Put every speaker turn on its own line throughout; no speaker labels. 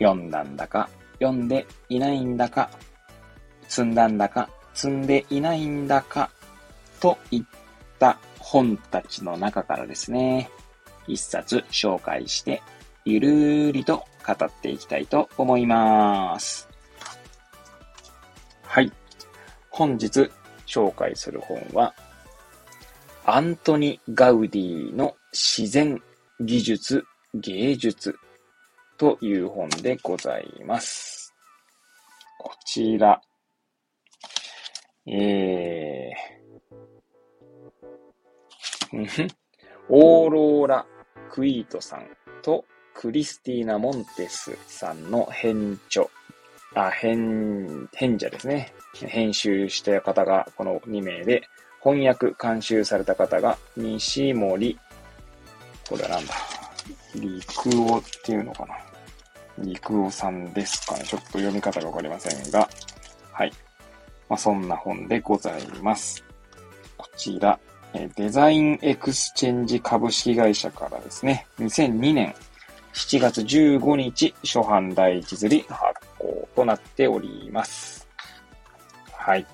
読んだんだか、読んでいないんだか、積んだんだか、積んでいないんだか、といった本たちの中からですね、一冊紹介して、ゆるーりと語っていきたいと思います。はい。本日紹介する本は、アントニ・ガウディの自然、技術、芸術という本でございます。こちら、えー、オーローラ・クイートさんとクリスティーナ・モンテスさんの編著、あ、編、編者ですね。編集した方がこの2名で、翻訳、監修された方が西森、これはなんだ、陸尾っていうのかな？陸尾さんですかね。ちょっと読み方がわかりませんが、はい。まあ、そんな本でございます。こちら、デザインエクスチェンジ株式会社からですね、2002年7月15日初版第一釣り発行となっております。はい。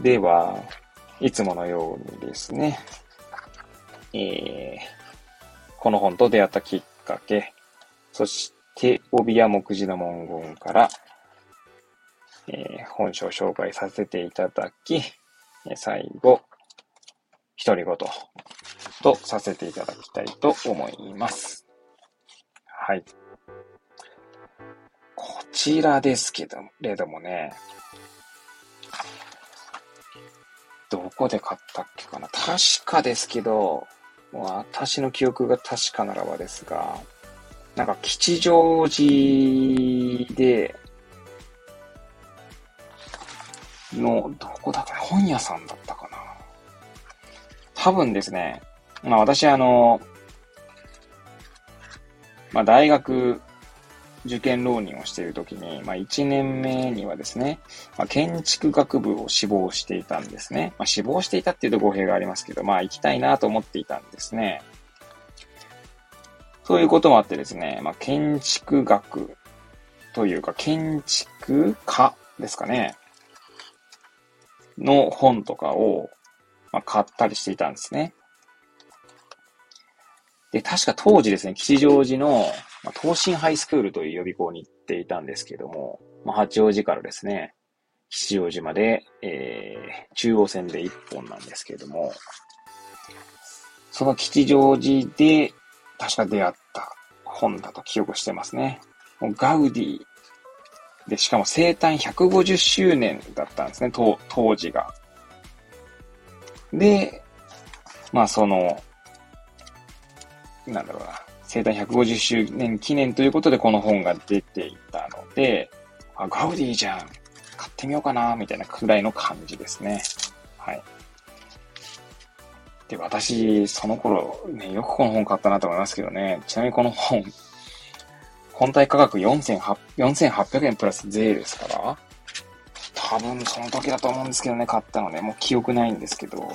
では、いつものようにですね、えー、この本と出会ったきっかけ、そして、帯や目次の文言から、えー、本書を紹介させていただき、最後、独り言とさせていただきたいと思います。はい。こちらですけど、れどもね、どこで買ったっけかな確かですけど、私の記憶が確かならばですが、なんか吉祥寺で、の、どこだか本屋さんだったかな多分ですね、まあ私あの、まあ大学受験浪人をしているときに、まあ1年目にはですね、まあ建築学部を志望していたんですね。まあ志望していたっていうと語弊がありますけど、まあ行きたいなと思っていたんですね。そういうこともあってですね、まあ建築学というか建築家ですかね。の本とかを、まあ、買ったりしていたんですね。で、確か当時ですね、吉祥寺の、まあ、東進ハイスクールという予備校に行っていたんですけども、まあ、八王子からですね、吉祥寺まで、えー、中央線で一本なんですけれども、その吉祥寺で確か出会った本だと記憶してますね。もうガウディで、しかも生誕150周年だったんですね、当時が。で、まあその、なんだろうな、生誕150周年記念ということでこの本が出ていたので、あ、ガウディじゃん。買ってみようかな、みたいなくらいの感じですね。はい。で、私、その頃、ね、よくこの本買ったなと思いますけどね。ちなみにこの本、本体価格4800円プラス税ですから、多分その時だと思うんですけどね、買ったのね、もう記憶ないんですけど、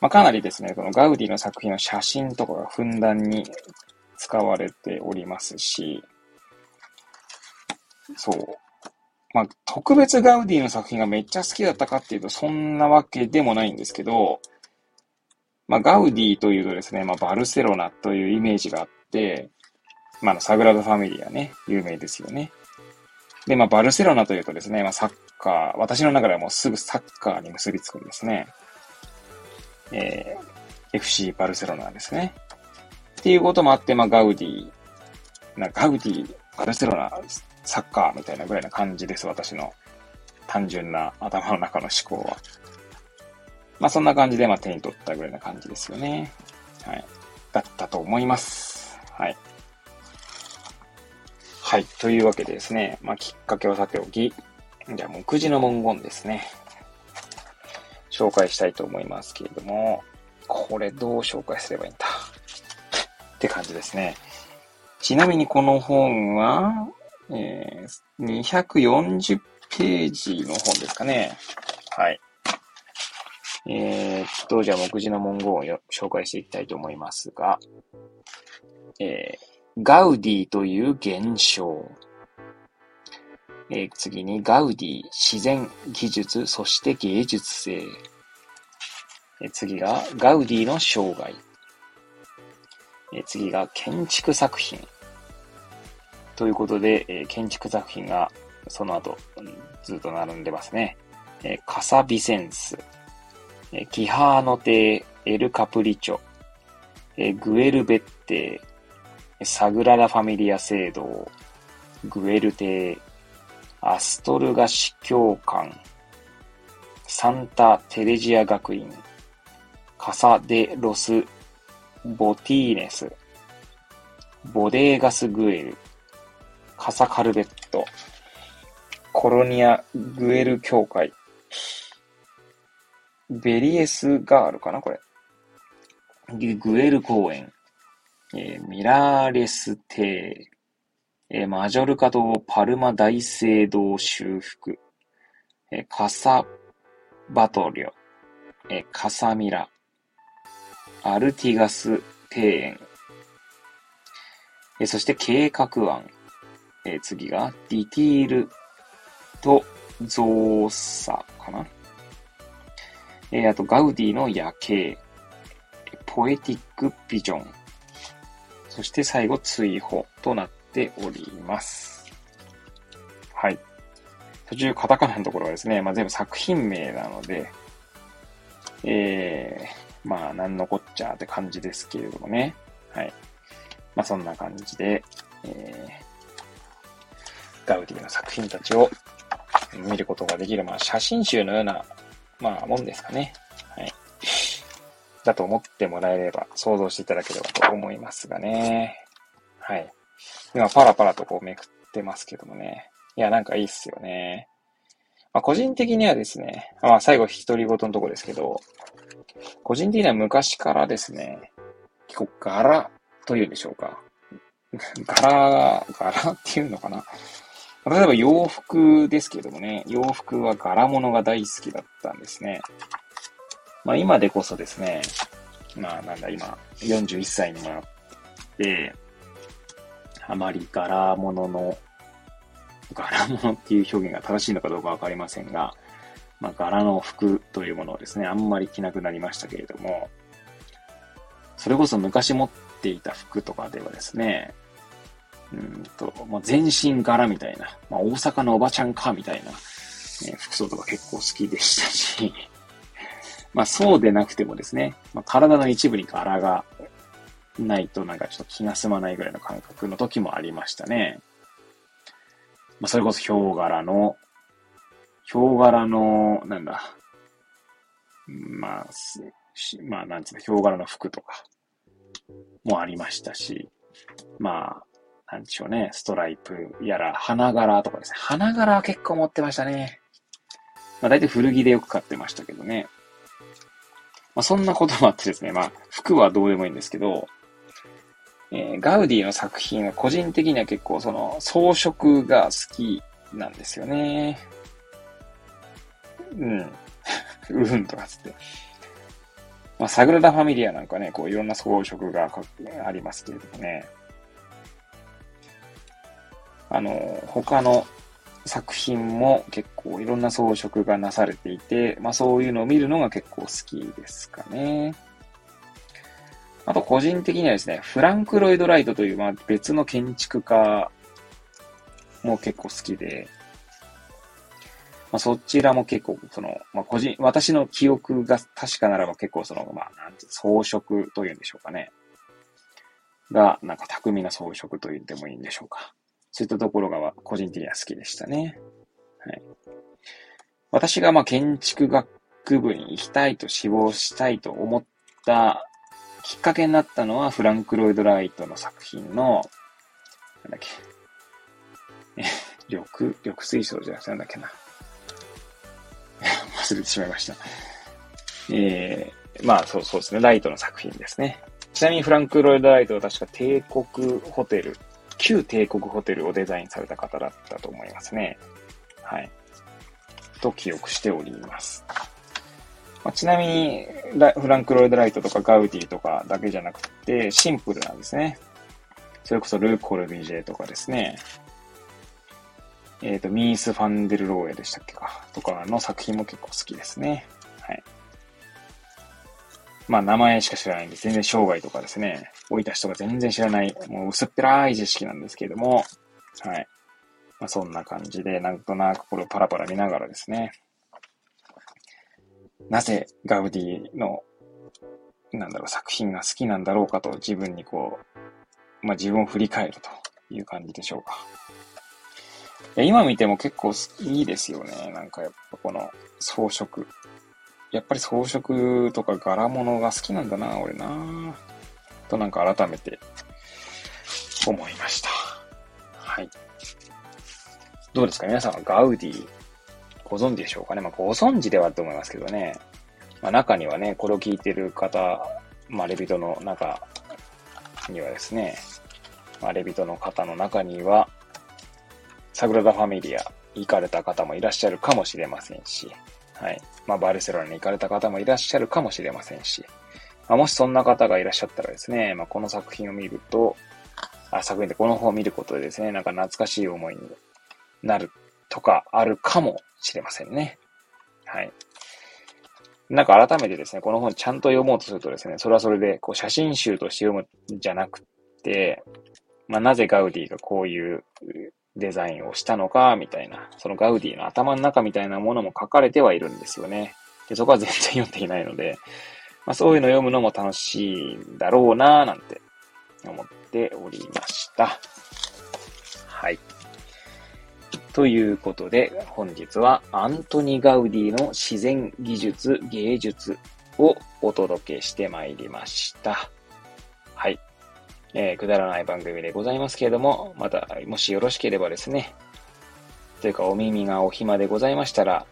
まあ、かなりですね、このガウディの作品の写真とかがふんだんに使われておりますし、そう。まあ、特別ガウディの作品がめっちゃ好きだったかっていうと、そんなわけでもないんですけど、まあ、ガウディというとですね、まあ、バルセロナというイメージがあって、まあ、サグラダ・ファミリアね、有名ですよね。で、まあ、バルセロナというとですね、まあ、サッカー、私の中ではもうすぐサッカーに結びつくんですね。えー、FC バルセロナですね。っていうこともあって、まあ、ガウディ、なガウディ、バルセロナ、サッカーみたいなぐらいな感じです、私の単純な頭の中の思考は。まあ、そんな感じで、まあ、手に取ったぐらいな感じですよね。はい。だったと思います。はい。はい。というわけでですね、まあ、きっかけはさておき、じゃあ、目次の文言ですね。紹介したいと思いますけれども、これどう紹介すればいいんだ？って感じですね。ちなみにこの本は、えー、240ページの本ですかね。はい。えー、っと、じゃあ目次の文言を紹介していきたいと思いますが、えー、ガウディという現象。えー、次にガウディ、自然、技術、そして芸術性。えー、次がガウディの生涯。えー、次が建築作品。ということで、えー、建築作品がその後、ずっと並んでますね。えー、カサビセンス。えキハーノ邸、エルカプリチョ、えグエルベッテ、サグラダ・ファミリア聖堂、グエル邸、アストルガ司教館、サンタ・テレジア学院、カサ・デ・ロス・ボティーネス、ボデーガス・グエル、カサ・カルベット、コロニア・グエル教会、ベリエスガールかなこれ。グエル公園。えー、ミラーレス邸。えー、マジョルカ島パルマ大聖堂修復。えー、カサバトリョ。えカサミラ。アルティガス庭園。えそして計画案。え次がディティールと造作かなえー、あと、ガウディの夜景、ポエティックビジョン、そして最後、追放となっております。はい。途中、カタカナのところはですね、まあ、全部作品名なので、えー、まあ、なんのこっちゃって感じですけれどもね。はい。まあ、そんな感じで、えー、ガウディの作品たちを見ることができる、まあ、写真集のようなまあ、もんですかね。はい。だと思ってもらえれば、想像していただければと思いますがね。はい。今、パラパラとこうめくってますけどもね。いや、なんかいいっすよね。まあ、個人的にはですね、まあ、最後、独り言のとこですけど、個人的には昔からですね、結構柄というんでしょうか。柄、柄っていうのかな。例えば洋服ですけどもね、洋服は柄物が大好きだったんですね。まあ今でこそですね、まあなんだ今、41歳にもなって、あまり柄物の、柄物っていう表現が正しいのかどうかわかりませんが、まあ柄の服というものをですね、あんまり着なくなりましたけれども、それこそ昔持っていた服とかではですね、うんと、まあ、全身柄みたいな、まあ、大阪のおばちゃんかみたいな、え服装とか結構好きでしたし、まあそうでなくてもですね、まあ、体の一部に柄がないとなんかちょっと気が済まないぐらいの感覚の時もありましたね。まあそれこそヒョウ柄の、ヒョウ柄の、なんだ、まあ、まあなんつうの、ヒョウ柄の服とかもありましたし、まあ、なんでしょうね、ストライプやら、花柄とかですね。花柄は結構持ってましたね。まあ大体古着でよく買ってましたけどね。まあそんなこともあってですね、まあ服はどうでもいいんですけど、えー、ガウディの作品は個人的には結構その装飾が好きなんですよね。うん。うんとかつって。まあ、サグラダ・ファミリアなんかね、こういろんな装飾がありますけれどもね。あの、他の作品も結構いろんな装飾がなされていて、まあそういうのを見るのが結構好きですかね。あと個人的にはですね、フランク・ロイド・ライトというまあ別の建築家も結構好きで、まあそちらも結構その、まあ個人、私の記憶が確かならば結構その、まあなんて装飾というんでしょうかね。が、なんか巧みな装飾と言ってもいいんでしょうか。そういったところが個人的には好きでしたね。はい。私がまあ建築学部に行きたいと志望したいと思ったきっかけになったのはフランク・ロイド・ライトの作品の、なんだっけ、緑、緑水槽じゃなくてなんだっけな。忘れてしまいました。えー、まあそうそうですね。ライトの作品ですね。ちなみにフランク・ロイド・ライトは確か帝国ホテル、旧帝国ホテルをデザインされた方だったと思いますね。はい。と記憶しております。まあ、ちなみに、フランク・ロイド・ライトとかガウディとかだけじゃなくて、シンプルなんですね。それこそルー・コルビジェとかですね。えっ、ー、と、ミース・ファンデル・ローエでしたっけか。とかの作品も結構好きですね。はい。まあ、名前しか知らないんで、全然生涯とかですね、置いた人が全然知らない、もう薄っぺらい知識なんですけれども、はい。まあ、そんな感じで、なんとなくこれをパラパラ見ながらですね、なぜガウディの、なんだろう、作品が好きなんだろうかと自分にこう、まあ、自分を振り返るという感じでしょうか。いや今見ても結構いいですよね。なんかやっぱこの装飾。やっぱり装飾とか柄物が好きなんだな、俺な。となんか改めて思いました。はい。どうですか？皆さんはガウディご存知でしょうかね？まあご存知ではと思いますけどね。まあ中にはね、これを聞いてる方、まあレビトの中にはですね、まあレビトの方の中には、サグラダ・ファミリア行かれた方もいらっしゃるかもしれませんし、はい。まあ、バルセロナに行かれた方もいらっしゃるかもしれませんし、まあ、もしそんな方がいらっしゃったらですね、まあ、この作品を見ると、あ、作品でこの本を見ることでですね、なんか懐かしい思いになるとかあるかもしれませんね。はい。なんか改めてですね、この本ちゃんと読もうとするとですね、それはそれで、こう写真集として読むんじゃなくて、まあ、なぜガウディがこういうデザインをしたのか、みたいな、そのガウディの頭の中みたいなものも書かれてはいるんですよね。でそこは全然読んでいないので、まあ、そういうの読むのも楽しいんだろうなぁなんて思っておりました。はい。ということで、本日はアントニ・ガウディの自然技術芸術をお届けしてまいりました。えー、くだらない番組でございますけれども、また、もしよろしければですね、というかお耳がお暇でございましたら、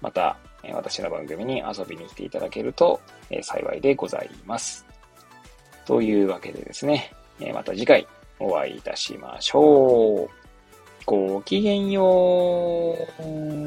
また、え、私の番組に遊びに来ていただけると、え、幸いでございます。というわけでですね、えまた次回お会いいたしましょう。ごきげんよう。